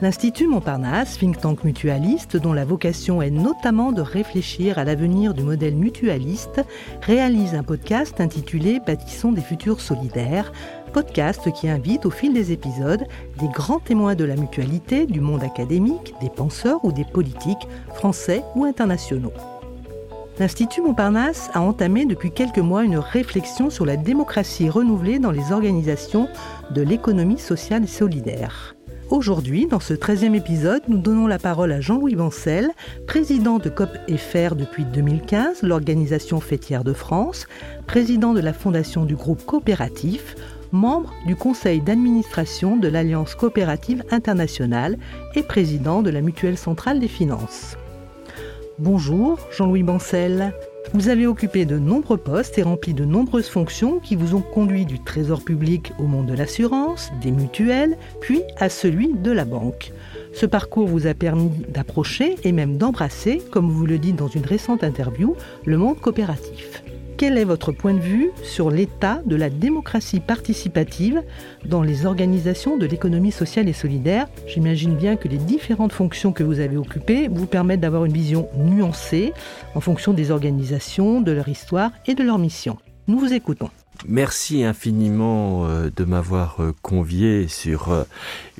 L'Institut Montparnasse, think tank mutualiste dont la vocation est notamment de réfléchir à l'avenir du modèle mutualiste, réalise un podcast intitulé Bâtissons des futurs solidaires, podcast qui invite au fil des épisodes des grands témoins de la mutualité, du monde académique, des penseurs ou des politiques, français ou internationaux. L'Institut Montparnasse a entamé depuis quelques mois une réflexion sur la démocratie renouvelée dans les organisations de l'économie sociale et solidaire. Aujourd'hui, dans ce 13e épisode, nous donnons la parole à Jean-Louis Bancel, président de COP FR depuis 2015, l'organisation fêtière de France, président de la fondation du groupe coopératif, membre du conseil d'administration de l'Alliance coopérative internationale et président de la Mutuelle centrale des finances. Bonjour, Jean-Louis Bancel. Vous avez occupé de nombreux postes et rempli de nombreuses fonctions qui vous ont conduit du trésor public au monde de l'assurance, des mutuelles, puis à celui de la banque. Ce parcours vous a permis d'approcher et même d'embrasser, comme vous le dites dans une récente interview, le monde coopératif. Quel est votre point de vue sur l'état de la démocratie participative dans les organisations de l'économie sociale et solidaire? J'imagine bien que les différentes fonctions que vous avez occupées vous permettent d'avoir une vision nuancée en fonction des organisations, de leur histoire et de leur mission. Nous vous écoutons. Merci infiniment euh, de m'avoir euh, convié sur euh,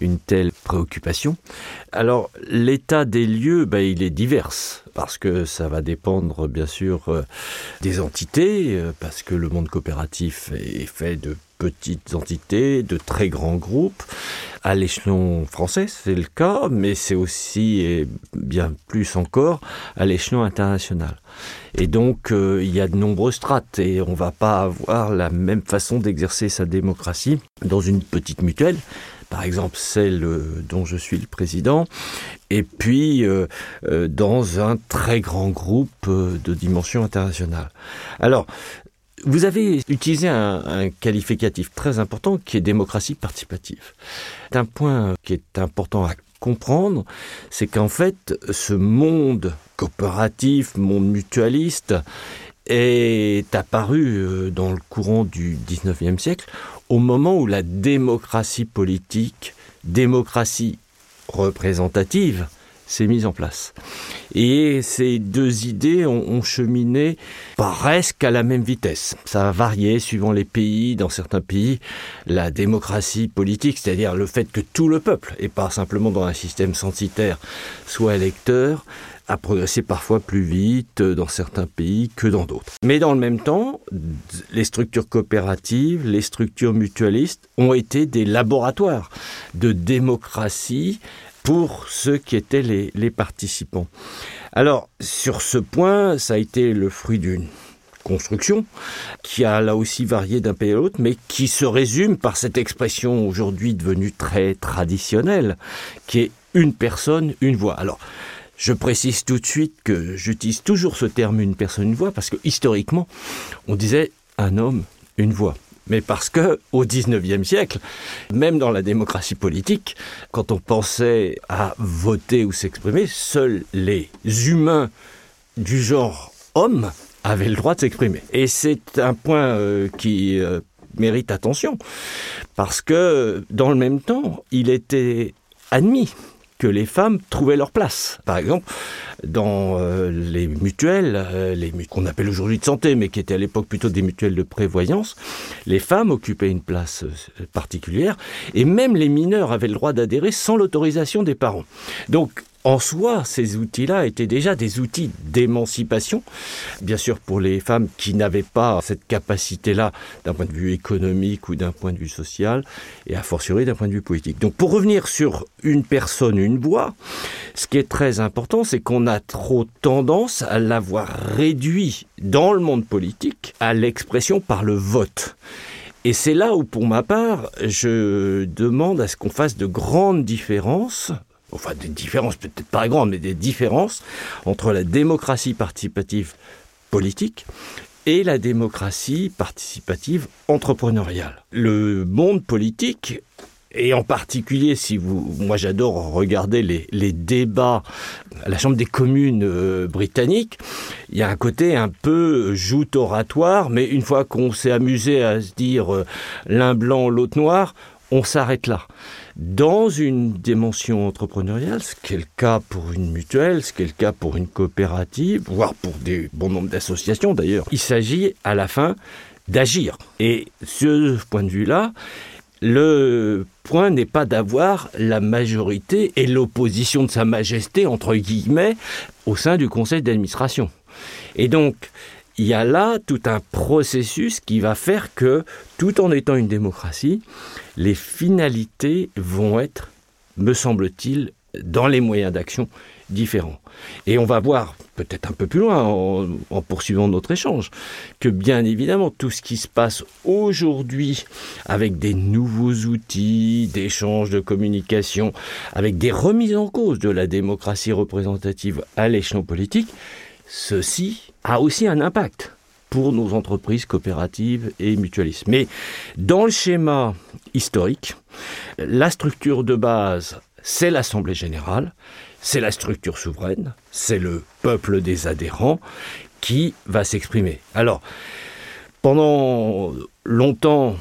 une telle préoccupation. Alors, l'état des lieux, ben, il est divers, parce que ça va dépendre bien sûr des entités, parce que le monde coopératif est fait de petites entités, de très grands groupes. À l'échelon français, c'est le cas, mais c'est aussi, et bien plus encore, à l'échelon international. Et donc, euh, il y a de nombreuses strates et on ne va pas avoir la même façon d'exercer sa démocratie dans une petite mutuelle par exemple celle euh, dont je suis le président, et puis euh, dans un très grand groupe de dimension internationale. Alors, vous avez utilisé un, qualificatif très important qui est démocratie participative. Un point qui est important à comprendre, c'est qu'en fait, ce monde coopératif, monde mutualiste, est apparu euh, dans le courant du 19e siècle au moment où la démocratie politique, démocratie représentative, s'est mise en place. Et ces deux idées ont, cheminé presque à la même vitesse. Ça a varié suivant les pays. Dans certains pays, la démocratie politique, c'est-à-dire le fait que tout le peuple, et pas simplement dans un système censitaire, soit électeur, a progressé parfois plus vite dans certains pays que dans d'autres. Mais dans le même temps, les structures coopératives, les structures mutualistes ont été des laboratoires de démocratie pour ceux qui étaient les, participants. Alors, sur ce point, ça a été le fruit d'une construction, qui a là aussi varié d'un pays à l'autre, mais qui se résume par cette expression aujourd'hui devenue très traditionnelle, qui est une personne, une voix. Alors, je précise tout de suite que j'utilise toujours ce terme une personne, une voix, parce que historiquement, on disait un homme, une voix mais parce que au XIXe siècle, même dans la démocratie politique, quand on pensait à voter ou s'exprimer, seuls les humains du genre homme avaient le droit de s'exprimer. Et c'est un point euh, qui euh, mérite attention, parce que dans le même temps, il était admis que les femmes trouvaient leur place. Par exemple, dans euh, les mutuelles, euh, qu'on appelle aujourd'hui de santé, mais qui étaient à l'époque plutôt des mutuelles de prévoyance, les femmes occupaient une place euh, particulière, et même les mineurs avaient le droit d'adhérer sans l'autorisation des parents. Donc en soi, ces outils-là étaient déjà des outils d'émancipation, bien sûr pour les femmes qui n'avaient pas cette capacité-là d'un point de vue économique ou d'un point de vue social, et a fortiori d'un point de vue politique. Donc pour revenir sur une personne, une voix, ce qui est très important, c'est qu'on a trop tendance à l'avoir réduit dans le monde politique à l'expression par le vote. Et c'est là où, pour ma part, je demande à ce qu'on fasse de grandes différences enfin des différences peut-être pas grandes, mais des différences entre la démocratie participative politique et la démocratie participative entrepreneuriale. Le monde politique et en particulier, si vous, moi j'adore regarder les, débats à la Chambre des communes euh, britanniques, il y a un côté un peu joute oratoire, mais une fois qu'on s'est amusé à se dire euh, l'un blanc, l'autre noir, on s'arrête là. Dans une dimension entrepreneuriale, ce qui est le cas pour une mutuelle, ce qui est le cas pour une coopérative, voire pour des bon nombre d'associations d'ailleurs, il s'agit à la fin d'agir. Et ce point de vue-là, le point n'est pas d'avoir la majorité et l'opposition de Sa Majesté, entre guillemets, au sein du conseil d'administration. Et donc, il y a là tout un processus qui va faire que, tout en étant une démocratie, les finalités vont être, me semble-t-il, dans les moyens d'action différents. Et on va voir, peut-être un peu plus loin, en, poursuivant notre échange, que bien évidemment, tout ce qui se passe aujourd'hui avec des nouveaux outils d'échange, de communication, avec des remises en cause de la démocratie représentative à l'échelon politique, ceci a aussi un impact pour nos entreprises coopératives et mutualistes. Mais dans le schéma historique, la structure de base, c'est l'Assemblée générale, c'est la structure souveraine, c'est le peuple des adhérents qui va s'exprimer. Alors, pendant longtemps,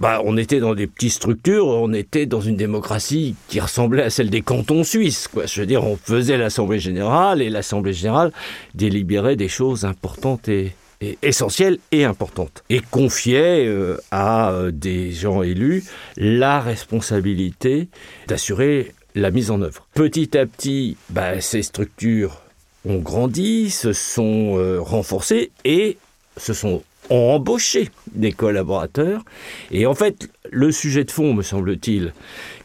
bah, on était dans des petites structures, on était dans une démocratie qui ressemblait à celle des cantons suisses. Quoi. Je veux dire, on faisait l'Assemblée générale et l'Assemblée générale délibérait des choses importantes et, essentielles et importantes. Et confiait euh, à euh, des gens élus la responsabilité d'assurer la mise en œuvre. Petit à petit, bah, ces structures ont grandi, se sont euh, renforcées et se sont embauché des collaborateurs. Et en fait, le sujet de fond, me semble-t-il,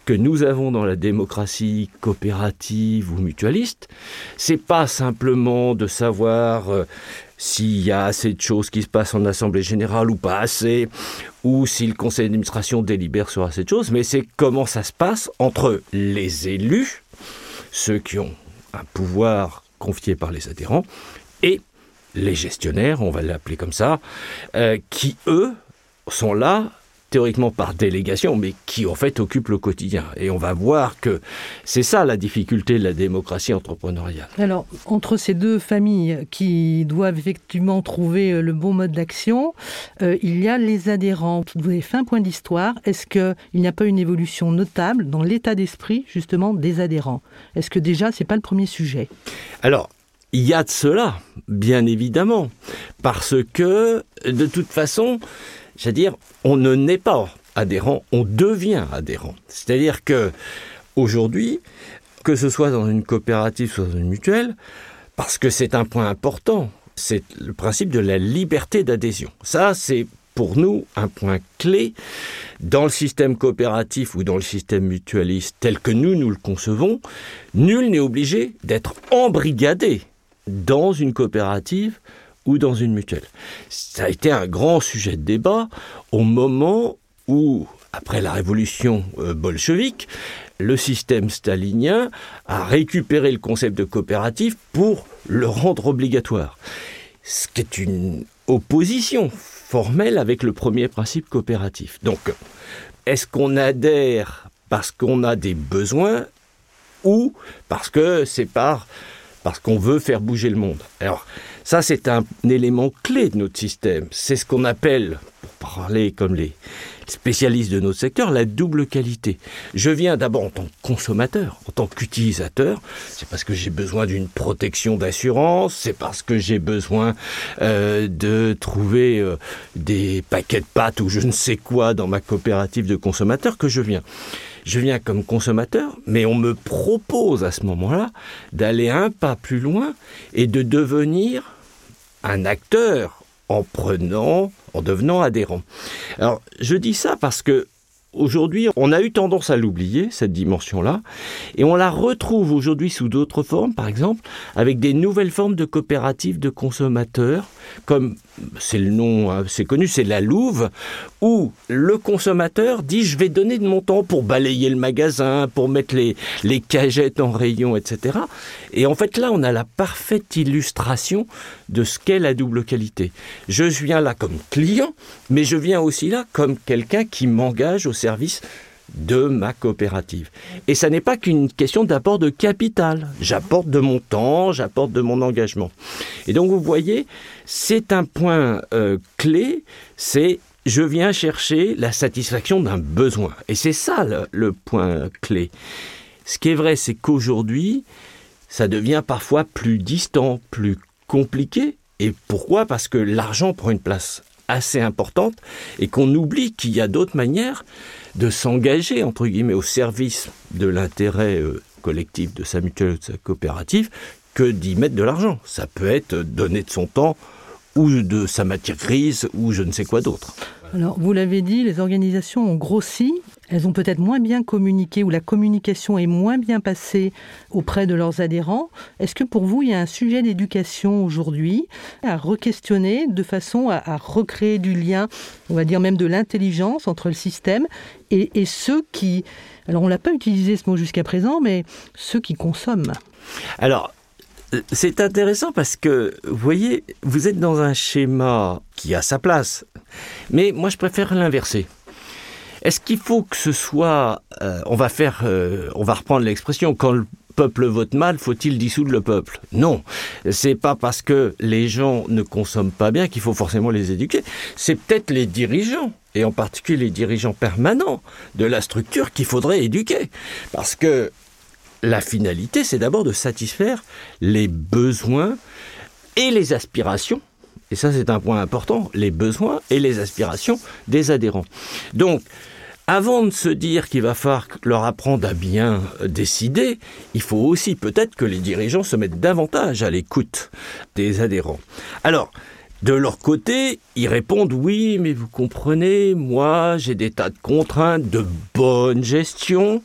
que nous avons dans la démocratie coopérative ou mutualiste, c'est pas simplement de savoir euh, s'il y a assez de choses qui se passent en assemblée générale ou pas assez, ou si le conseil d'administration délibère sur assez de choses, mais c'est comment ça se passe entre les élus, ceux qui ont un pouvoir confié par les adhérents, et les gestionnaires, on va l'appeler comme ça, euh, qui, eux, sont là théoriquement par délégation, mais qui en fait occupent le quotidien. Et on va voir que c'est ça la difficulté de la démocratie entrepreneuriale. Alors, entre ces deux familles qui doivent effectivement trouver le bon mode d'action, euh, il y a les adhérents. Vous avez fait un point d'histoire. Est-ce qu'il n'y a pas une évolution notable dans l'état d'esprit justement des adhérents? Est-ce que déjà, c'est pas le premier sujet? Alors, il y a de cela, bien évidemment, parce que de toute façon, à dire, on ne naît pas adhérent, on devient adhérent. C'est-à-dire que aujourd'hui, que ce soit dans une coopérative, soit dans une mutuelle, parce que c'est un point important, c'est le principe de la liberté d'adhésion. Ça, c'est pour nous un point clé dans le système coopératif ou dans le système mutualiste tel que nous, nous le concevons. Nul n'est obligé d'être embrigadé dans une coopérative ou dans une mutuelle. Ça a été un grand sujet de débat au moment où, après la révolution euh, bolchevique, le système stalinien a récupéré le concept de coopérative pour le rendre obligatoire. Ce qui est une opposition formelle avec le premier principe coopératif. Donc, est-ce qu'on adhère parce qu'on a des besoins ou parce que c'est par parce qu'on veut faire bouger le monde. Alors, ça, c'est un élément clé de notre système. C'est ce qu'on appelle, pour parler comme les spécialistes de notre secteur, la double qualité. Je viens d'abord en tant que consommateur, en tant qu'utilisateur. C'est parce que j'ai besoin d'une protection d'assurance, c'est parce que j'ai besoin euh, de trouver euh, des paquets de pâtes ou je ne sais quoi dans ma coopérative de consommateurs que je viens je viens comme consommateur, mais on me propose à ce moment-là d'aller un pas plus loin et de devenir un acteur en prenant, en devenant adhérent. Alors, je dis ça parce que Aujourd'hui, on a eu tendance à l'oublier, cette dimension-là, et on la retrouve aujourd'hui sous d'autres formes, par exemple, avec des nouvelles formes de coopératives de consommateurs, comme c'est le nom, c'est connu, c'est la Louve, où le consommateur dit je vais donner de mon temps pour balayer le magasin, pour mettre les, les cagettes en rayon, etc. Et en fait là, on a la parfaite illustration de ce qu'est la double qualité. Je viens là comme client, mais je viens aussi là comme quelqu'un qui m'engage au de ma coopérative. Et ça n'est pas qu'une question d'apport de capital. J'apporte de mon temps, j'apporte de mon engagement. Et donc vous voyez, c'est un point euh, clé, c'est je viens chercher la satisfaction d'un besoin. Et c'est ça le, le, point clé. Ce qui est vrai, c'est qu'aujourd'hui, ça devient parfois plus distant, plus compliqué. Et pourquoi? Parce que l'argent prend une place assez importante et qu'on oublie qu'il y a d'autres manières de s'engager, entre guillemets, au service de l'intérêt euh, collectif de sa mutuelle de sa coopérative que d'y mettre de l'argent. Ça peut être donner de son temps ou de sa matière grise ou je ne sais quoi d'autre. Alors, vous l'avez dit, les organisations ont grossi, elles ont peut-être moins bien communiqué ou la communication est moins bien passée auprès de leurs adhérents. Est-ce que pour vous, il y a un sujet d'éducation aujourd'hui à re-questionner de façon à, recréer du lien, on va dire même de l'intelligence entre le système et, et ceux qui, alors on l'a pas utilisé ce mot jusqu'à présent, mais ceux qui consomment? Alors, c'est intéressant parce que, vous voyez, vous êtes dans un schéma qui a sa place. Mais moi, je préfère l'inverser. Est-ce qu'il faut que ce soit, euh, on va faire, euh, on va reprendre l'expression, quand le peuple vote mal, faut-il dissoudre le peuple? Non, c'est pas parce que les gens ne consomment pas bien qu'il faut forcément les éduquer. C'est peut-être les dirigeants et en particulier les dirigeants permanents de la structure qu'il faudrait éduquer, parce que la finalité, c'est d'abord de satisfaire les besoins et les aspirations et ça c'est un point important, les besoins et les aspirations des adhérents. Donc, avant de se dire qu'il va falloir leur apprendre à bien décider, il faut aussi peut-être que les dirigeants se mettent davantage à l'écoute des adhérents. Alors, de leur côté, ils répondent oui, mais vous comprenez, moi j'ai des tas de contraintes de bonne gestion.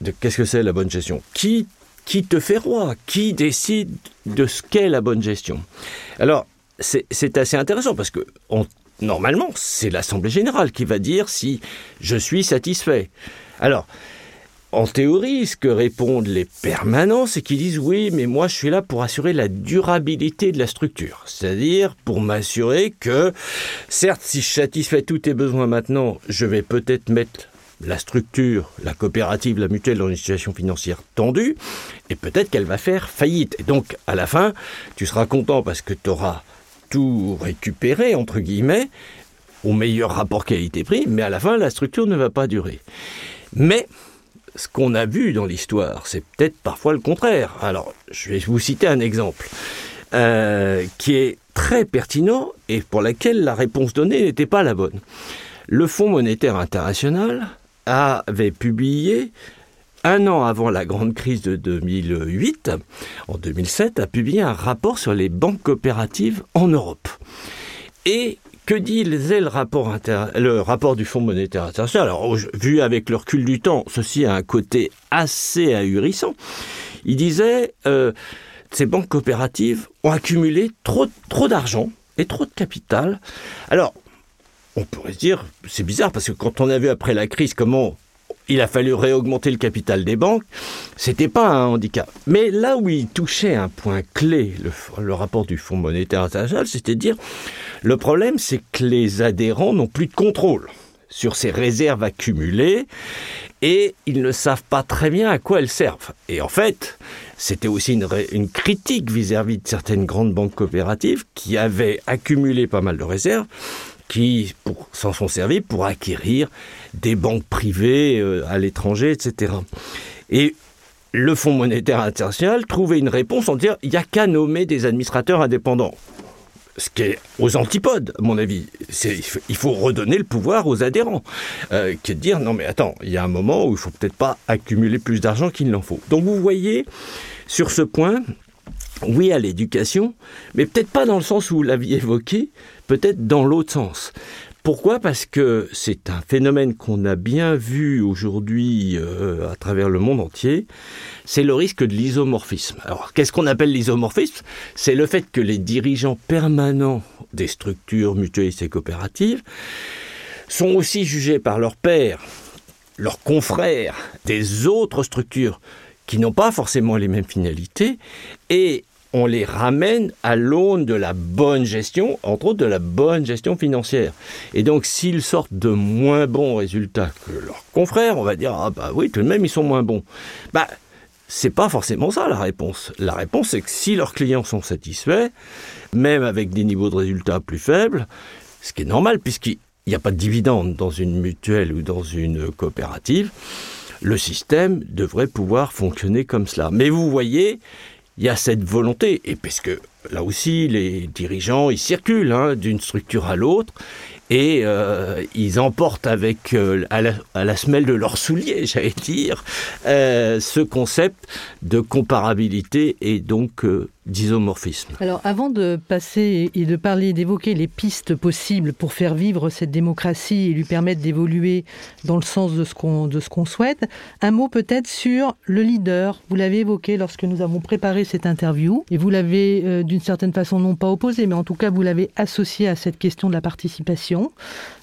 De qu'est-ce que c'est la bonne gestion? Qui qui te fait roi? Qui décide de ce qu'est la bonne gestion? Alors, c'est assez intéressant parce que on, normalement, c'est l'Assemblée générale qui va dire si je suis satisfait. Alors, en théorie, ce que répondent les permanents, c'est qu'ils disent oui, mais moi je suis là pour assurer la durabilité de la structure. C'est-à-dire pour m'assurer que, certes, si je satisfais tous tes besoins maintenant, je vais peut-être mettre la structure, la coopérative, la mutuelle dans une situation financière tendue, et peut-être qu'elle va faire faillite. Et donc, à la fin, tu seras content parce que tu auras tout récupérer, entre guillemets, au meilleur rapport qualité-prix, mais à la fin, la structure ne va pas durer. Mais ce qu'on a vu dans l'histoire, c'est peut-être parfois le contraire. Alors, je vais vous citer un exemple euh, qui est très pertinent et pour lequel la réponse donnée n'était pas la bonne. Le Fonds monétaire international avait publié un an avant la grande crise de 2008, en 2007, a publié un rapport sur les banques coopératives en Europe. Et que disait le rapport, du Fonds monétaire international? Alors, vu avec le recul du temps, ceci a un côté assez ahurissant. Il disait euh, ces banques coopératives ont accumulé trop, trop d'argent et trop de capital. Alors, on pourrait se dire, c'est bizarre parce que quand on a vu après la crise comment il a fallu réaugmenter le capital des banques, c'était pas un handicap. Mais là où il touchait un point clé, le, rapport du Fonds monétaire international, c'était dire le problème, c'est que les adhérents n'ont plus de contrôle sur ces réserves accumulées et ils ne savent pas très bien à quoi elles servent. Et en fait, c'était aussi une, une critique vis-à-vis -vis de certaines grandes banques coopératives qui avaient accumulé pas mal de réserves qui s'en sont servis pour acquérir des banques privées euh, à l'étranger, etc. Et le Fonds monétaire international trouvait une réponse en disant il n'y a qu'à nommer des administrateurs indépendants. Ce qui est aux antipodes, à mon avis. Il faut redonner le pouvoir aux adhérents. Euh, qui est de dire non, mais attends, il y a un moment où il faut peut-être pas accumuler plus d'argent qu'il n'en faut. Donc vous voyez, sur ce point, oui à l'éducation, mais peut-être pas dans le sens où vous l'aviez évoqué, peut-être dans l'autre sens. Pourquoi? Parce que c'est un phénomène qu'on a bien vu aujourd'hui euh, à travers le monde entier, c'est le risque de l'isomorphisme. Alors qu'est-ce qu'on appelle l'isomorphisme? C'est le fait que les dirigeants permanents des structures mutualistes et coopératives sont aussi jugés par leurs pairs, leurs confrères des autres structures qui n'ont pas forcément les mêmes finalités on les ramène à l'aune de la bonne gestion, entre autres de la bonne gestion financière. Et donc, s'ils sortent de moins bons résultats que leurs confrères, on va dire ah bah oui, tout de même ils sont moins bons. Bah c'est pas forcément ça la réponse. La réponse c'est que si leurs clients sont satisfaits, même avec des niveaux de résultats plus faibles, ce qui est normal puisqu'ils il n'y a pas de dividende dans une mutuelle ou dans une coopérative, le système devrait pouvoir fonctionner comme cela. Mais vous voyez, il y a cette volonté, et parce que là aussi, les dirigeants, ils circulent hein, d'une structure à l'autre, et euh, ils emportent avec euh, à, la, semelle de leurs souliers, j'allais dire, euh, ce concept de comparabilité et donc d'isomorphisme. Alors avant de passer et de parler, d'évoquer les pistes possibles pour faire vivre cette démocratie et lui permettre d'évoluer dans le sens de ce qu'on souhaite, un mot peut-être sur le leader. Vous l'avez évoqué lorsque nous avons préparé cette interview et vous l'avez euh, d'une certaine façon non pas opposé, mais en tout cas vous l'avez associé à cette question de la participation.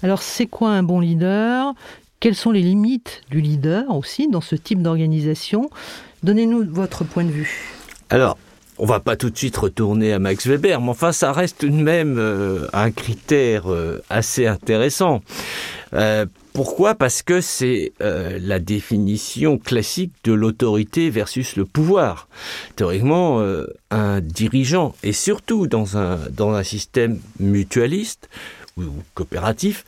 Alors c'est quoi un bon leader? Quelles sont les limites du leader aussi dans ce type d'organisation? Donnez-nous votre point de vue. Alors, on va pas tout de suite retourner à Max Weber, mais enfin ça reste tout de même euh, un critère euh, assez intéressant. Euh, pourquoi? Parce que c'est la définition classique de l'autorité versus le pouvoir. Théoriquement, un dirigeant, et surtout dans un, dans un système mutualiste ou coopératif,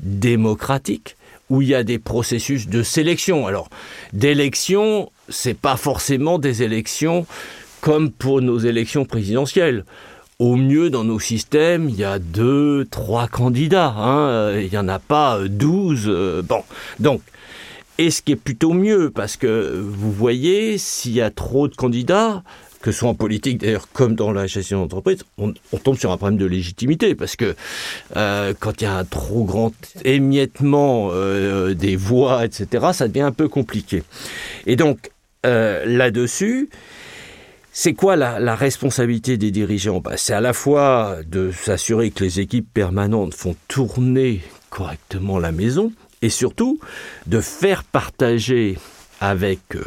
démocratique, où il y a des processus de sélection. Alors, d'élection, c'est pas forcément des élections comme pour nos élections présidentielles. Au mieux, dans nos systèmes, il y a deux, trois candidats. Hein. Il n'y en a pas douze. Euh, bon, donc, et ce qui est plutôt mieux, parce que vous voyez, s'il y a trop de candidats, que ce soit en politique d'ailleurs comme dans la gestion d'entreprise, on, tombe sur un problème de légitimité parce que euh, quand il y a un trop grand émiettement euh, des voix, etc., ça devient un peu compliqué. Et donc là-dessus, c'est quoi la, responsabilité des dirigeants? Bah, C'est à la fois de s'assurer que les équipes permanentes font tourner correctement la maison et surtout de faire partager avec euh,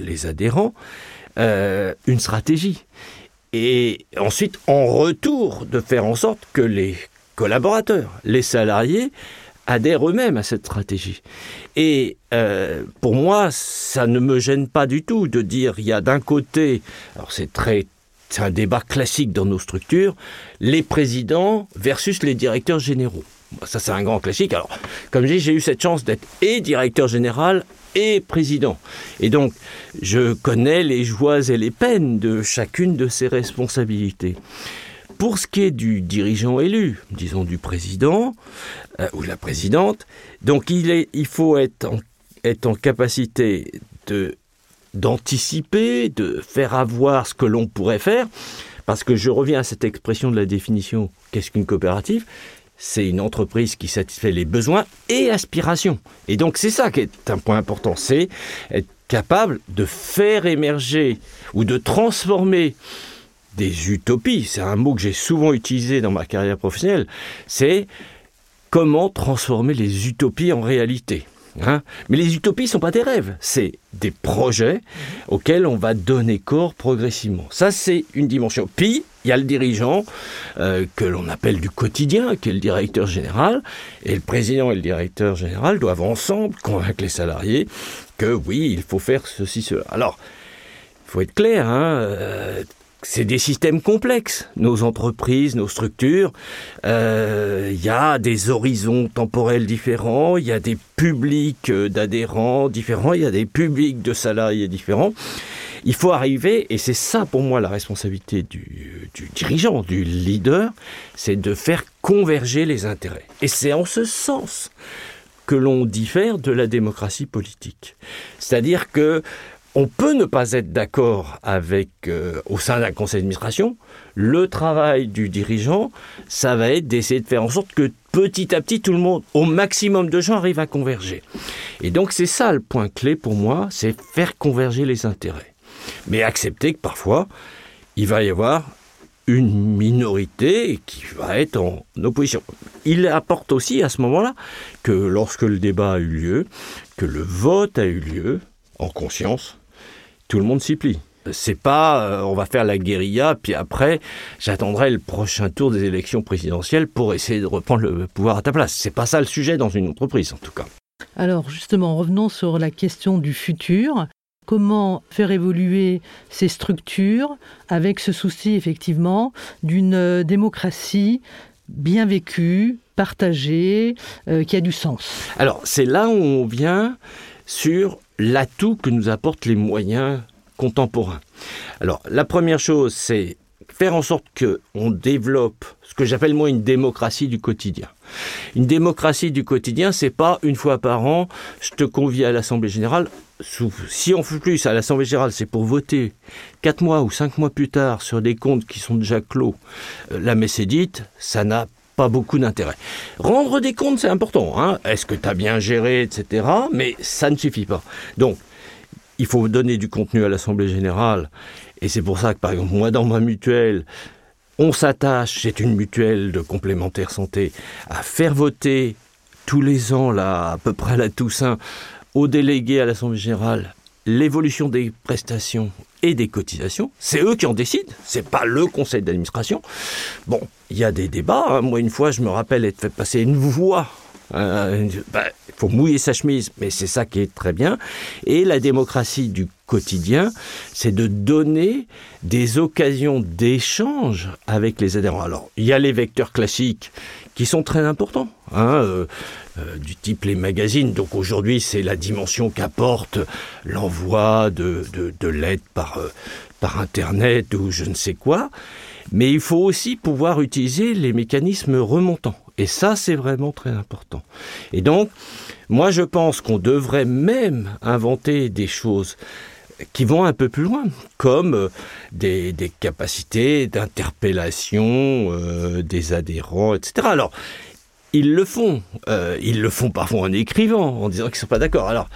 les adhérents euh, une stratégie. Et ensuite, en retour, de faire en sorte que les collaborateurs, les salariés, adhèrent eux-mêmes à cette stratégie. Et euh, pour moi, ça ne me gêne pas du tout de dire il y a d'un côté, alors c'est très c'est un débat classique dans nos structures, les présidents versus les directeurs généraux. Ça, c'est un grand classique. Alors, comme je dis, j'ai eu cette chance d'être et directeur général et président. Et donc, je connais les joies et les peines de chacune de ces responsabilités. Pour ce qui est du dirigeant élu, disons du président euh, ou la présidente, donc il, faut être en, capacité de d'anticiper, de faire avoir ce que l'on pourrait faire, parce que je reviens à cette expression de la définition, qu'est-ce qu'une coopérative? C'est une entreprise qui satisfait les besoins et aspirations. Et donc c'est ça qui est un point important, c'est être capable de faire émerger ou de transformer des utopies, c'est un mot que j'ai souvent utilisé dans ma carrière professionnelle, c'est comment transformer les utopies en réalité. Hein. Mais les utopies ne sont pas des rêves, c'est des projets auxquels on va donner corps progressivement. Ça, c'est une dimension. Puis, il y a le dirigeant euh, que l'on appelle du quotidien, qui est le directeur général, et le président et le directeur général doivent ensemble convaincre les salariés que oui, il faut faire ceci, cela. Alors, il faut être clair, hein, euh, c'est des systèmes complexes, nos entreprises, nos structures. Euh, il y a des horizons temporels différents, il y a des publics euh, d'adhérents différents, il y a des publics de salariés différents. Il faut arriver, et c'est ça pour moi la responsabilité du dirigeant, du leader, c'est de faire converger les intérêts. Et c'est en ce sens que l'on diffère de la démocratie politique. C'est-à-dire que on peut ne pas être d'accord avec euh, au sein d'un conseil d'administration. Le travail du dirigeant, ça va être d'essayer de faire en sorte que petit à petit tout le monde, au maximum de gens, arrivent à converger. Et donc c'est ça le point clé pour moi, c'est faire converger les intérêts. Mais accepter que parfois il va y avoir une minorité qui va être en opposition. Il apporte aussi à ce moment-là que lorsque le débat a eu lieu, que le vote a eu lieu, en conscience, tout le monde s'y plie. C'est pas euh, on va faire la guérilla, puis après j'attendrai le prochain tour des élections présidentielles pour essayer de reprendre le pouvoir à ta place. C'est pas ça le sujet dans une entreprise en tout cas. Alors justement, revenons sur la question du futur. Comment faire évoluer ces structures avec ce souci effectivement d'une euh, démocratie bien vécue, partagé, euh, qui a du sens? Alors, c'est là où on vient sur l'atout que nous apportent les moyens contemporains. Alors, la première chose, c'est faire en sorte qu'on développe ce que j'appelle moi une démocratie du quotidien. Une démocratie du quotidien, c'est pas une fois par an, je te convie à l'Assemblée générale. Si on fait plus à l'Assemblée générale, c'est pour voter quatre mois ou cinq mois plus tard sur des comptes qui sont déjà clos. Euh, la messe dite, ça n'a beaucoup d'intérêt. Rendre des comptes, c'est important. Hein Est-ce que tu as bien géré, etc. Mais ça ne suffit pas. Donc, il faut donner du contenu à l'Assemblée générale. Et c'est pour ça que, par exemple, moi, dans ma mutuelle, on s'attache, c'est une mutuelle de complémentaire santé, à faire voter tous les ans, là, à peu près à la Toussaint, aux délégués à l'Assemblée générale, l'évolution des prestations et des cotisations. C'est eux qui en décident, c'est pas le conseil d'administration. Bon, il y a des débats. Hein. Moi, une fois, je me rappelle être fait passer une voix euh, bah, il faut mouiller sa chemise, mais c'est ça qui est très bien. Et la démocratie du quotidien, c'est de donner des occasions d'échange avec les adhérents. Alors, il y a les vecteurs classiques qui sont très importants, hein, euh, euh, du type les magazines. Donc aujourd'hui, c'est la dimension qu'apporte l'envoi de, de, l'aide par, par Internet ou je ne sais quoi. Mais il faut aussi pouvoir utiliser les mécanismes remontants. Et ça, c'est vraiment très important. Et donc, moi, je pense qu'on devrait même inventer des choses qui vont un peu plus loin, comme euh, des, capacités d'interpellation euh, des adhérents, etc. Alors, ils le font. Euh, ils le font parfois en écrivant, en disant qu'ils ne sont pas d'accord. Alors,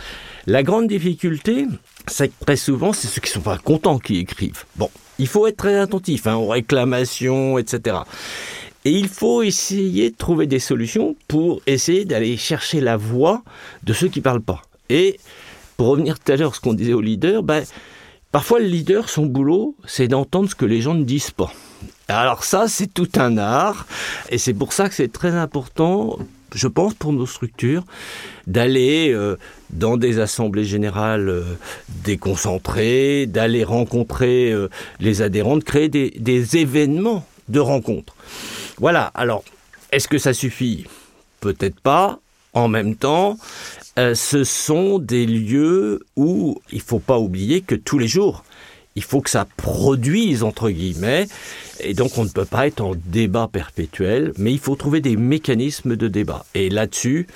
la grande difficulté, c'est que très souvent, c'est ceux qui ne sont pas contents qui écrivent. Bon, il faut être très attentif hein, aux réclamations, etc. Et il faut essayer de trouver des solutions pour essayer d'aller chercher la voix de ceux qui ne parlent pas. Et pour revenir tout à l'heure ce qu'on disait aux leaders, ben, parfois le leader, son boulot, c'est d'entendre ce que les gens ne disent pas. Alors ça, c'est tout un art, et c'est pour ça que c'est très important, je pense, pour nos structures, d'aller euh, dans des assemblées générales euh, déconcentrées, d'aller rencontrer euh, les adhérents, de créer des événements de rencontres. Voilà, alors, est-ce que ça suffit? Peut-être pas. En même temps, euh, ce sont des lieux où il faut pas oublier que tous les jours, il faut que ça produise, entre guillemets, et donc on ne peut pas être en débat perpétuel, mais il faut trouver des mécanismes de débat. Et là-dessus,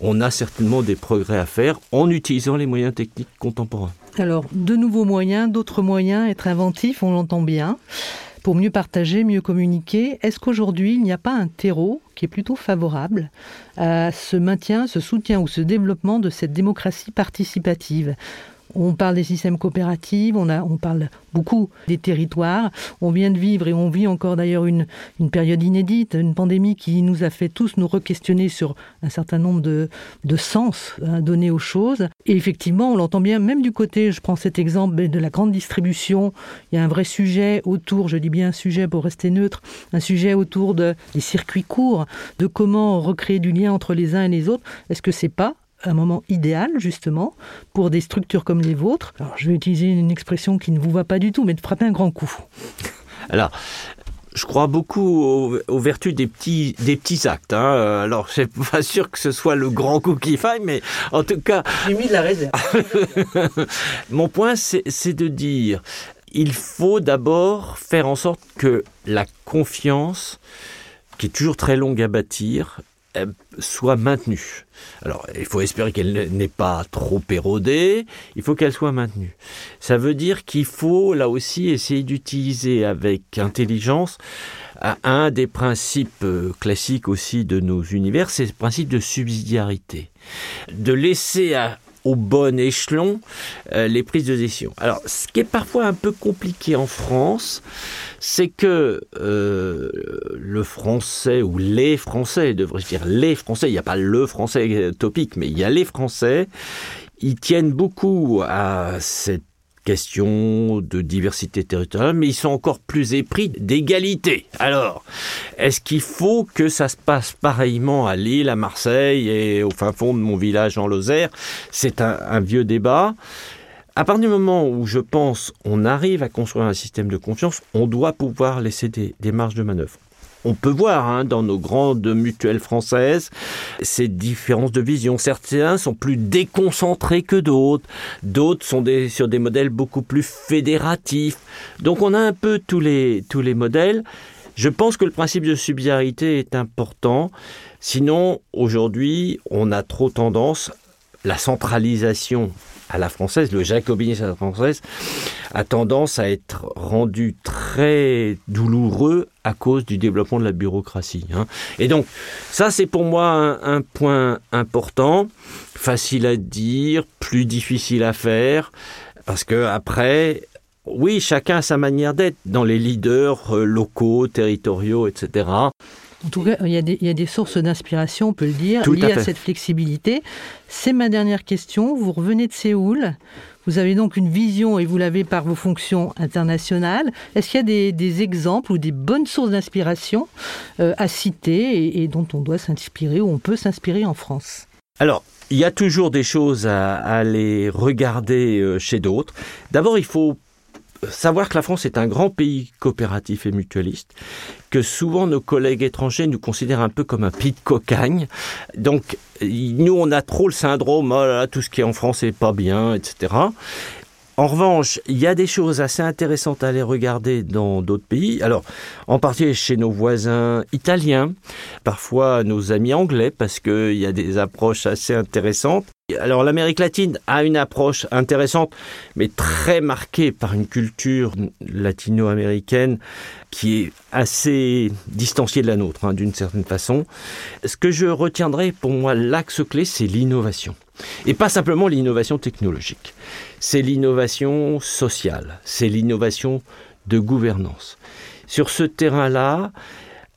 on a certainement des progrès à faire en utilisant les moyens techniques contemporains. Alors, de nouveaux moyens, d'autres moyens, être inventif, on l'entend bien pour mieux partager, mieux communiquer. Est-ce qu'aujourd'hui, il n'y a pas un terreau qui est plutôt favorable à ce maintien, ce soutien ou ce développement de cette démocratie participative? On parle des systèmes coopératifs, on, parle beaucoup des territoires. On vient de vivre et on vit encore d'ailleurs une, période inédite, une pandémie qui nous a fait tous nous re-questionner sur un certain nombre de, de sens hein, donnés aux choses. Et effectivement, on l'entend bien, même du côté, je prends cet exemple de la grande distribution, il y a un vrai sujet autour, je dis bien un sujet pour rester neutre, un sujet autour de, des circuits courts, de comment recréer du lien entre les uns et les autres. Est-ce que c'est pas un moment idéal, justement, pour des structures comme les vôtres. Alors, je vais utiliser une expression qui ne vous va pas du tout, mais de frapper un grand coup. Alors, je crois beaucoup aux, vertus des petits, des petits actes. Hein. Alors, je suis pas sûr que ce soit le grand coup qui faille, mais en tout cas... J'ai mis de la réserve. Mon point, c'est de dire, il faut d'abord faire en sorte que la confiance, qui est toujours très longue à bâtir, soit maintenue. Alors, il faut espérer qu'elle n'est pas trop érodée, il faut qu'elle soit maintenue. Ça veut dire qu'il faut, là aussi, essayer d'utiliser avec intelligence un des principes euh, classiques aussi de nos univers, c'est le principe de subsidiarité. De laisser à, bon échelon euh, les prises de décision. Alors, ce qui est parfois un peu compliqué en France, c'est que euh, le français, ou les français, devrais-je dire les français, il n'y a pas le français topique, mais il y a les français, ils tiennent beaucoup à cette question de diversité territoriale, mais ils sont encore plus épris d'égalité. Alors, est-ce qu'il faut que ça se passe pareillement à Lille, à Marseille et au fin fond de mon village en Lozère? C'est un, vieux débat. À partir du moment où je pense on arrive à construire un système de confiance, on doit pouvoir laisser des, des marges de manœuvre. On peut voir hein, dans nos grandes mutuelles françaises ces différences de vision. Certains sont plus déconcentrés que d'autres, d'autres sont sur des modèles beaucoup plus fédératifs. Donc on a un peu tous les, tous les modèles. Je pense que le principe de subsidiarité est important. Sinon, aujourd'hui, on a trop tendance, la centralisation à la française, le jacobinisme à la française, a tendance à être rendu très douloureux à cause du développement de la bureaucratie. Hein. Et donc, ça c'est pour moi un, point important, facile à dire, plus difficile à faire, parce que après, oui, chacun a sa manière d'être dans les leaders euh, locaux, territoriaux, etc. En tout cas, il y a des, il y a des sources d'inspiration, on peut le dire, tout liées à, à, cette flexibilité. C'est ma dernière question. Vous revenez de Séoul. Vous avez donc une vision, et vous l'avez par vos fonctions internationales. Est-ce qu'il y a des, des, exemples ou des bonnes sources d'inspiration euh, à citer et, et, dont on doit s'inspirer ou on peut s'inspirer en France? Alors, il y a toujours des choses à, à aller regarder euh, chez d'autres. D'abord, il faut savoir que la France est un grand pays coopératif et mutualiste, que souvent nos collègues étrangers nous considèrent un peu comme un pays de cocagne. Donc, nous, on a trop le syndrome, oh là, tout ce qui est en France n'est pas bien, etc. En revanche, il y a des choses assez intéressantes à aller regarder dans d'autres pays. Alors, en particulier chez nos voisins italiens, parfois nos amis anglais, parce qu'il y a des approches assez intéressantes. Alors l'Amérique latine a une approche intéressante, mais très marquée par une culture latino-américaine qui est assez distanciée de la nôtre, hein, d'une certaine façon. Ce que je retiendrai pour moi, l'axe clé, c'est l'innovation. Et pas simplement l'innovation technologique, c'est l'innovation sociale, c'est l'innovation de gouvernance. Sur ce terrain-là,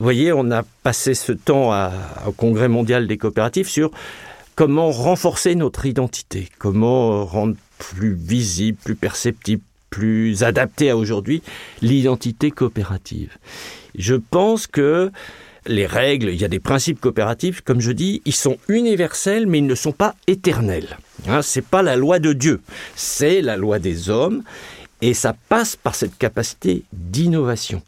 vous voyez, on a passé ce temps au Congrès mondial des coopératives sur comment renforcer notre identité, comment rendre plus visible, plus perceptible, plus adapté à aujourd'hui l'identité coopérative? Je pense que les règles, il y a des principes coopératifs, comme je dis, ils sont universels, mais ils ne sont pas éternels. Hein, c'est pas la loi de Dieu, c'est la loi des hommes. Et ça passe par cette capacité d'innovation,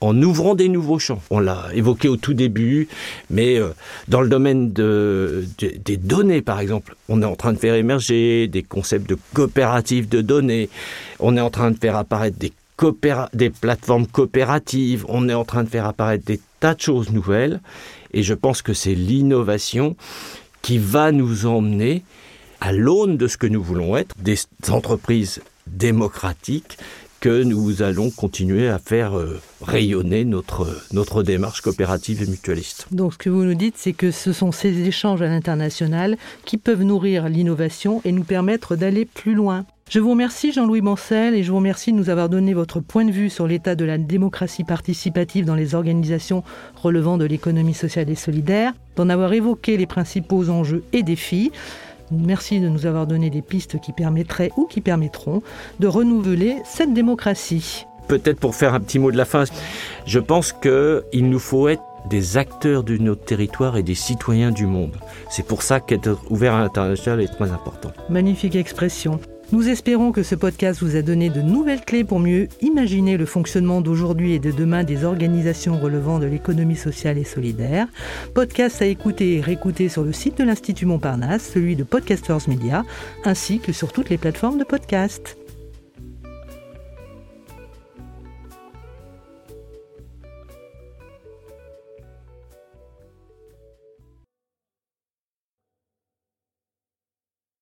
en ouvrant des nouveaux champs. On l'a évoqué au tout début, mais euh, dans le domaine de, de, des données, par exemple, on est en train de faire émerger des concepts de coopératives de données, on est en train de faire apparaître des, des plateformes coopératives, on est en train de faire apparaître des tas de choses nouvelles, et je pense que c'est l'innovation qui va nous emmener à l'aune de ce que nous voulons être, des entreprises démocratique que nous allons continuer à faire euh, rayonner notre, notre démarche coopérative et mutualiste. Donc ce que vous nous dites, c'est que ce sont ces échanges à l'international qui peuvent nourrir l'innovation et nous permettre d'aller plus loin. Je vous remercie Jean-Louis Mancel et je vous remercie de nous avoir donné votre point de vue sur l'état de la démocratie participative dans les organisations relevant de l'économie sociale et solidaire, d'en avoir évoqué les principaux enjeux et défis. Merci de nous avoir donné des pistes qui permettraient ou qui permettront de renouveler cette démocratie. Peut-être pour faire un petit mot de la fin, je pense qu'il nous faut être des acteurs de notre territoire et des citoyens du monde. C'est pour ça qu'être ouvert à l'international est très important. Magnifique expression. Nous espérons que ce podcast vous a donné de nouvelles clés pour mieux imaginer le fonctionnement d'aujourd'hui et de demain des organisations relevant de l'économie sociale et solidaire. Podcast à écouter et réécouter sur le site de l'Institut Montparnasse, celui de Podcasters Media, ainsi que sur toutes les plateformes de podcast.